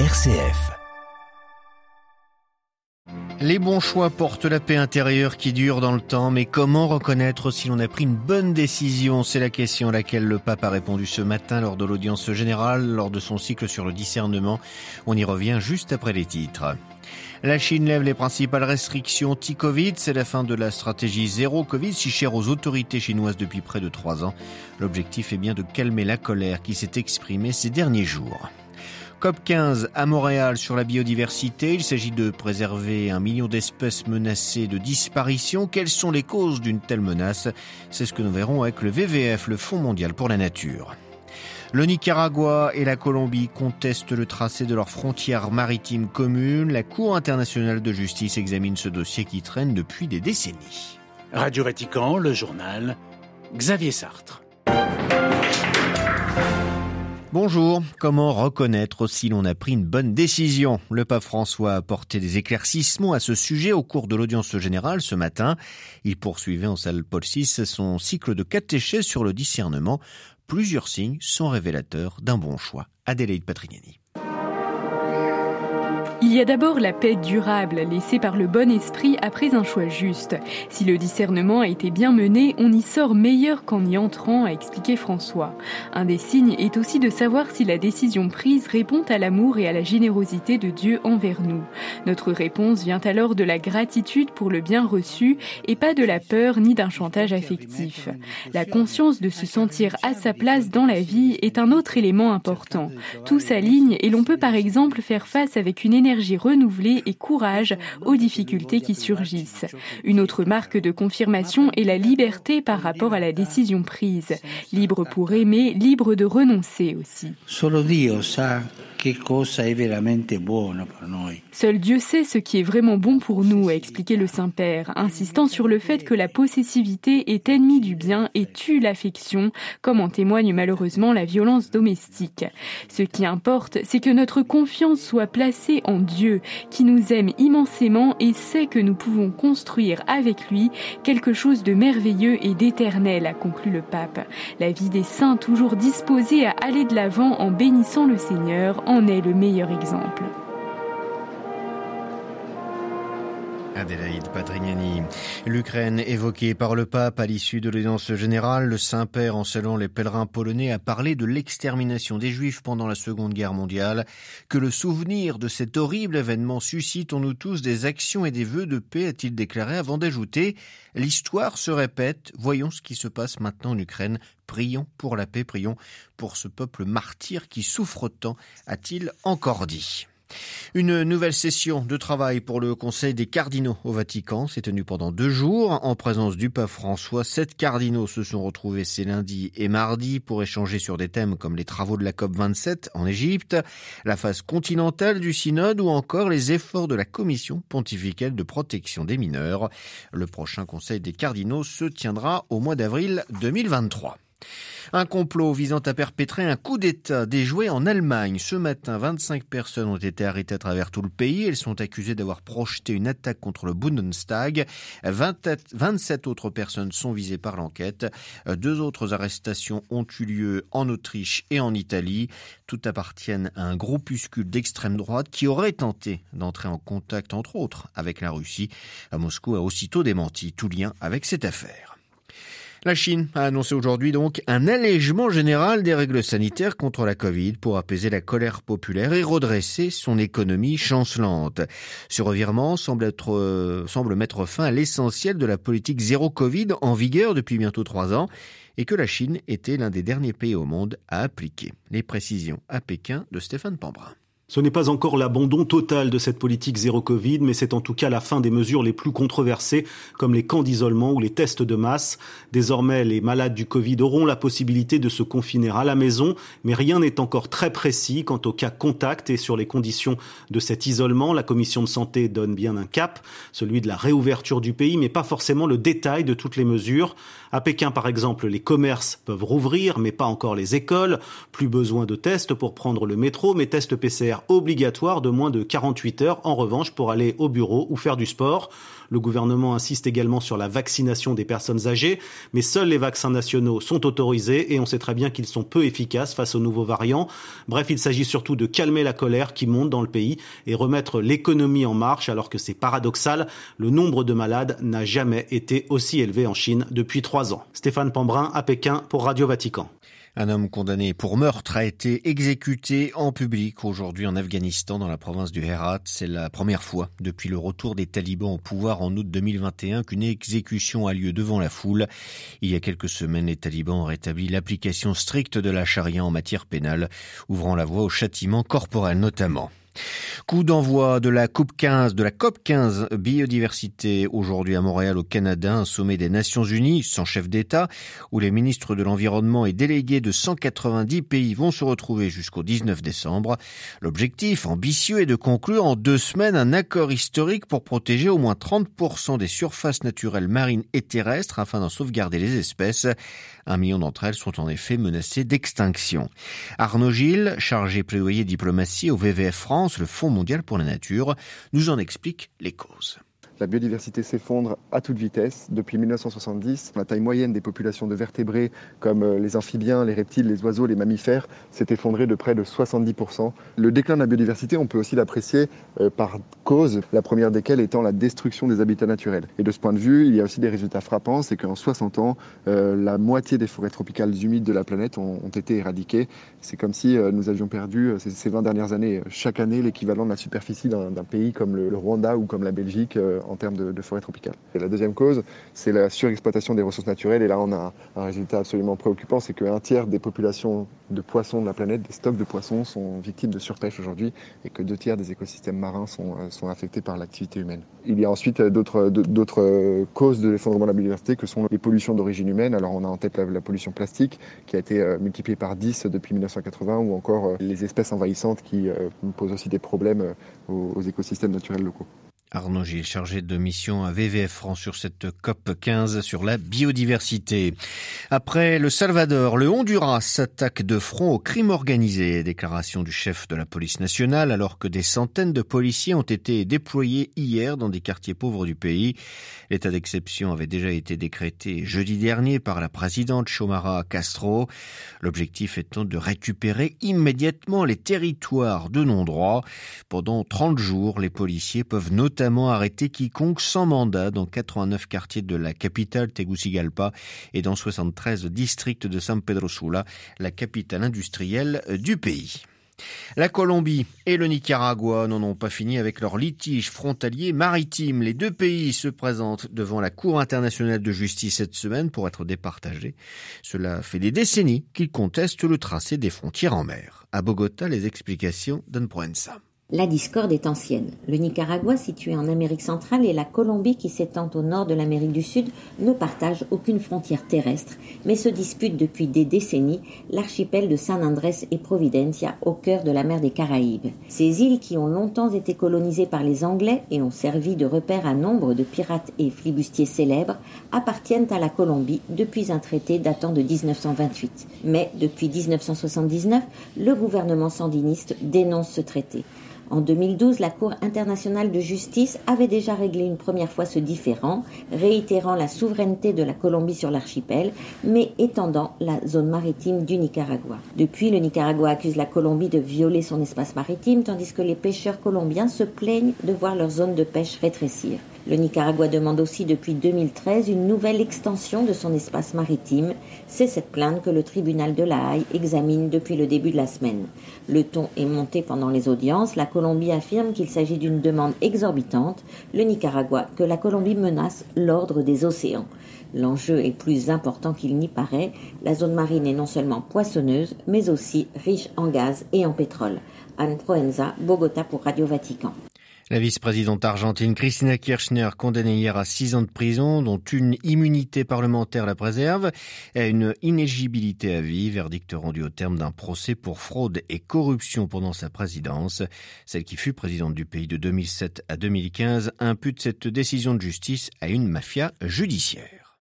RCF. Les bons choix portent la paix intérieure qui dure dans le temps, mais comment reconnaître si l'on a pris une bonne décision? C'est la question à laquelle le pape a répondu ce matin lors de l'audience générale, lors de son cycle sur le discernement. On y revient juste après les titres. La Chine lève les principales restrictions anti-Covid. C'est la fin de la stratégie zéro Covid, si chère aux autorités chinoises depuis près de trois ans. L'objectif est bien de calmer la colère qui s'est exprimée ces derniers jours. COP15 à Montréal sur la biodiversité. Il s'agit de préserver un million d'espèces menacées de disparition. Quelles sont les causes d'une telle menace? C'est ce que nous verrons avec le VVF, le Fonds mondial pour la nature. Le Nicaragua et la Colombie contestent le tracé de leurs frontières maritimes communes. La Cour internationale de justice examine ce dossier qui traîne depuis des décennies. Radio Vatican, le journal, Xavier Sartre. Bonjour, comment reconnaître si l'on a pris une bonne décision? Le pape François a apporté des éclaircissements à ce sujet au cours de l'audience générale ce matin. Il poursuivait en salle Paul VI son cycle de catéchèse sur le discernement. Plusieurs signes sont révélateurs d'un bon choix. Adélaïde Patrignani. Il y a d'abord la paix durable laissée par le bon esprit après un choix juste. Si le discernement a été bien mené, on y sort meilleur qu'en y entrant, a expliqué François. Un des signes est aussi de savoir si la décision prise répond à l'amour et à la générosité de Dieu envers nous. Notre réponse vient alors de la gratitude pour le bien reçu et pas de la peur ni d'un chantage affectif. La conscience de se sentir à sa place dans la vie est un autre élément important. Tout s'aligne et l'on peut par exemple faire face avec une énergie énergie renouvelée et courage aux difficultés qui surgissent. Une autre marque de confirmation est la liberté par rapport à la décision prise. Libre pour aimer, libre de renoncer aussi. Seul Dieu sait ce qui est vraiment bon pour nous, a expliqué le Saint-Père, insistant sur le fait que la possessivité est ennemie du bien et tue l'affection, comme en témoigne malheureusement la violence domestique. Ce qui importe, c'est que notre confiance soit placée en Dieu, qui nous aime immensément et sait que nous pouvons construire avec lui quelque chose de merveilleux et d'éternel, a conclu le pape. La vie des saints toujours disposés à aller de l'avant en bénissant le Seigneur, en est le meilleur exemple. Adélaïde Patrignani. L'Ukraine évoquée par le pape à l'issue de l'audience générale, le Saint-Père, en saluant les pèlerins polonais, a parlé de l'extermination des Juifs pendant la Seconde Guerre mondiale, que le souvenir de cet horrible événement suscite en nous tous des actions et des vœux de paix, a-t-il déclaré avant d'ajouter L'histoire se répète, voyons ce qui se passe maintenant en Ukraine, prions pour la paix, prions pour ce peuple martyr qui souffre tant, a-t-il encore dit. Une nouvelle session de travail pour le Conseil des cardinaux au Vatican s'est tenue pendant deux jours en présence du pape François. Sept cardinaux se sont retrouvés ces lundis et mardis pour échanger sur des thèmes comme les travaux de la COP 27 en Égypte, la phase continentale du synode ou encore les efforts de la commission pontificale de protection des mineurs. Le prochain Conseil des cardinaux se tiendra au mois d'avril 2023. Un complot visant à perpétrer un coup d'État déjoué en Allemagne. Ce matin, 25 personnes ont été arrêtées à travers tout le pays. Elles sont accusées d'avoir projeté une attaque contre le Bundestag. 27 autres personnes sont visées par l'enquête. Deux autres arrestations ont eu lieu en Autriche et en Italie. Toutes appartiennent à un groupuscule d'extrême droite qui aurait tenté d'entrer en contact, entre autres, avec la Russie. Moscou a aussitôt démenti tout lien avec cette affaire. La Chine a annoncé aujourd'hui donc un allègement général des règles sanitaires contre la Covid pour apaiser la colère populaire et redresser son économie chancelante. Ce revirement semble, être, euh, semble mettre fin à l'essentiel de la politique zéro Covid en vigueur depuis bientôt trois ans et que la Chine était l'un des derniers pays au monde à appliquer. Les précisions à Pékin de Stéphane Pambrin. Ce n'est pas encore l'abandon total de cette politique zéro Covid, mais c'est en tout cas la fin des mesures les plus controversées, comme les camps d'isolement ou les tests de masse. Désormais, les malades du Covid auront la possibilité de se confiner à la maison, mais rien n'est encore très précis quant au cas contact et sur les conditions de cet isolement. La commission de santé donne bien un cap, celui de la réouverture du pays, mais pas forcément le détail de toutes les mesures. À Pékin, par exemple, les commerces peuvent rouvrir, mais pas encore les écoles. Plus besoin de tests pour prendre le métro, mais tests PCR obligatoire de moins de 48 heures, en revanche, pour aller au bureau ou faire du sport. Le gouvernement insiste également sur la vaccination des personnes âgées, mais seuls les vaccins nationaux sont autorisés et on sait très bien qu'ils sont peu efficaces face aux nouveaux variants. Bref, il s'agit surtout de calmer la colère qui monte dans le pays et remettre l'économie en marche alors que c'est paradoxal, le nombre de malades n'a jamais été aussi élevé en Chine depuis trois ans. Stéphane Pambrin à Pékin pour Radio Vatican. Un homme condamné pour meurtre a été exécuté en public aujourd'hui en Afghanistan dans la province du Herat. C'est la première fois depuis le retour des talibans au pouvoir en août 2021 qu'une exécution a lieu devant la foule. Il y a quelques semaines, les talibans ont rétabli l'application stricte de la charia en matière pénale, ouvrant la voie au châtiment corporel notamment. Coup d'envoi de la Coupe 15, de la COP 15 biodiversité aujourd'hui à Montréal au Canada, un sommet des Nations Unies sans chef d'État où les ministres de l'environnement et délégués de 190 pays vont se retrouver jusqu'au 19 décembre. L'objectif ambitieux est de conclure en deux semaines un accord historique pour protéger au moins 30% des surfaces naturelles marines et terrestres afin d'en sauvegarder les espèces. Un million d'entre elles sont en effet menacées d'extinction. Arnaud Gilles, chargé plaidoyer diplomatie au VVF France, le Fonds mondial pour la nature, nous en explique les causes. La biodiversité s'effondre à toute vitesse depuis 1970. La taille moyenne des populations de vertébrés comme euh, les amphibiens, les reptiles, les oiseaux, les mammifères s'est effondrée de près de 70%. Le déclin de la biodiversité, on peut aussi l'apprécier euh, par cause, la première desquelles étant la destruction des habitats naturels. Et de ce point de vue, il y a aussi des résultats frappants, c'est qu'en 60 ans, euh, la moitié des forêts tropicales humides de la planète ont, été éradiquées. C'est comme si nous avions perdu ces, 20 dernières années, chaque année, l'équivalent de la superficie d'un pays comme le, le, Rwanda ou comme la Belgique en termes de, forêt tropicale. La deuxième cause, c'est la surexploitation des ressources naturelles. Et là, on a un résultat absolument préoccupant, c'est qu'un tiers des populations de poissons de la planète, des stocks de poissons, sont victimes de surpêche aujourd'hui et que deux tiers des écosystèmes marins sont, euh, affectés par l'activité humaine. Il y a ensuite euh, d'autres, d'autres euh, causes de l'effondrement de la biodiversité que sont les pollutions d'origine humaine. Alors on a en tête la, pollution plastique qui a été multipliée par 10 depuis 1980 ou encore les espèces envahissantes qui posent aussi des problèmes aux écosystèmes naturels locaux. Arnaud Gilles, chargé de mission à VVF France sur cette COP 15 sur la biodiversité. Après le Salvador, le Honduras s'attaque de front au crime organisé. Déclaration du chef de la police nationale alors que des centaines de policiers ont été déployés hier dans des quartiers pauvres du pays. L'état d'exception avait déjà été décrété jeudi dernier par la présidente Chomara Castro. L'objectif étant de récupérer immédiatement les territoires de non-droit. Pendant 30 jours, les policiers peuvent notamment arrêté quiconque sans mandat dans 89 quartiers de la capitale Tegucigalpa et dans 73 districts de San Pedro Sula, la capitale industrielle du pays. La Colombie et le Nicaragua n'en ont pas fini avec leur litige frontalier maritime. Les deux pays se présentent devant la Cour internationale de justice cette semaine pour être départagés. Cela fait des décennies qu'ils contestent le tracé des frontières en mer. À Bogota, les explications d'Anne Proenza. La discorde est ancienne. Le Nicaragua, situé en Amérique centrale, et la Colombie, qui s'étend au nord de l'Amérique du Sud, ne partagent aucune frontière terrestre, mais se disputent depuis des décennies l'archipel de San Andrés et Providencia, au cœur de la mer des Caraïbes. Ces îles, qui ont longtemps été colonisées par les Anglais et ont servi de repère à nombre de pirates et flibustiers célèbres, appartiennent à la Colombie depuis un traité datant de 1928. Mais depuis 1979, le gouvernement sandiniste dénonce ce traité. En 2012, la Cour internationale de justice avait déjà réglé une première fois ce différend, réitérant la souveraineté de la Colombie sur l'archipel, mais étendant la zone maritime du Nicaragua. Depuis, le Nicaragua accuse la Colombie de violer son espace maritime, tandis que les pêcheurs colombiens se plaignent de voir leur zone de pêche rétrécir. Le Nicaragua demande aussi depuis 2013 une nouvelle extension de son espace maritime. C'est cette plainte que le tribunal de La Haye examine depuis le début de la semaine. Le ton est monté pendant les audiences. La Colombie affirme qu'il s'agit d'une demande exorbitante. Le Nicaragua que la Colombie menace l'ordre des océans. L'enjeu est plus important qu'il n'y paraît. La zone marine est non seulement poissonneuse, mais aussi riche en gaz et en pétrole. Anne Proenza, Bogota pour Radio Vatican. La vice-présidente argentine Cristina Kirchner, condamnée hier à six ans de prison, dont une immunité parlementaire la préserve, à une inégibilité à vie, verdict rendu au terme d'un procès pour fraude et corruption pendant sa présidence. Celle qui fut présidente du pays de 2007 à 2015 impute cette décision de justice à une mafia judiciaire.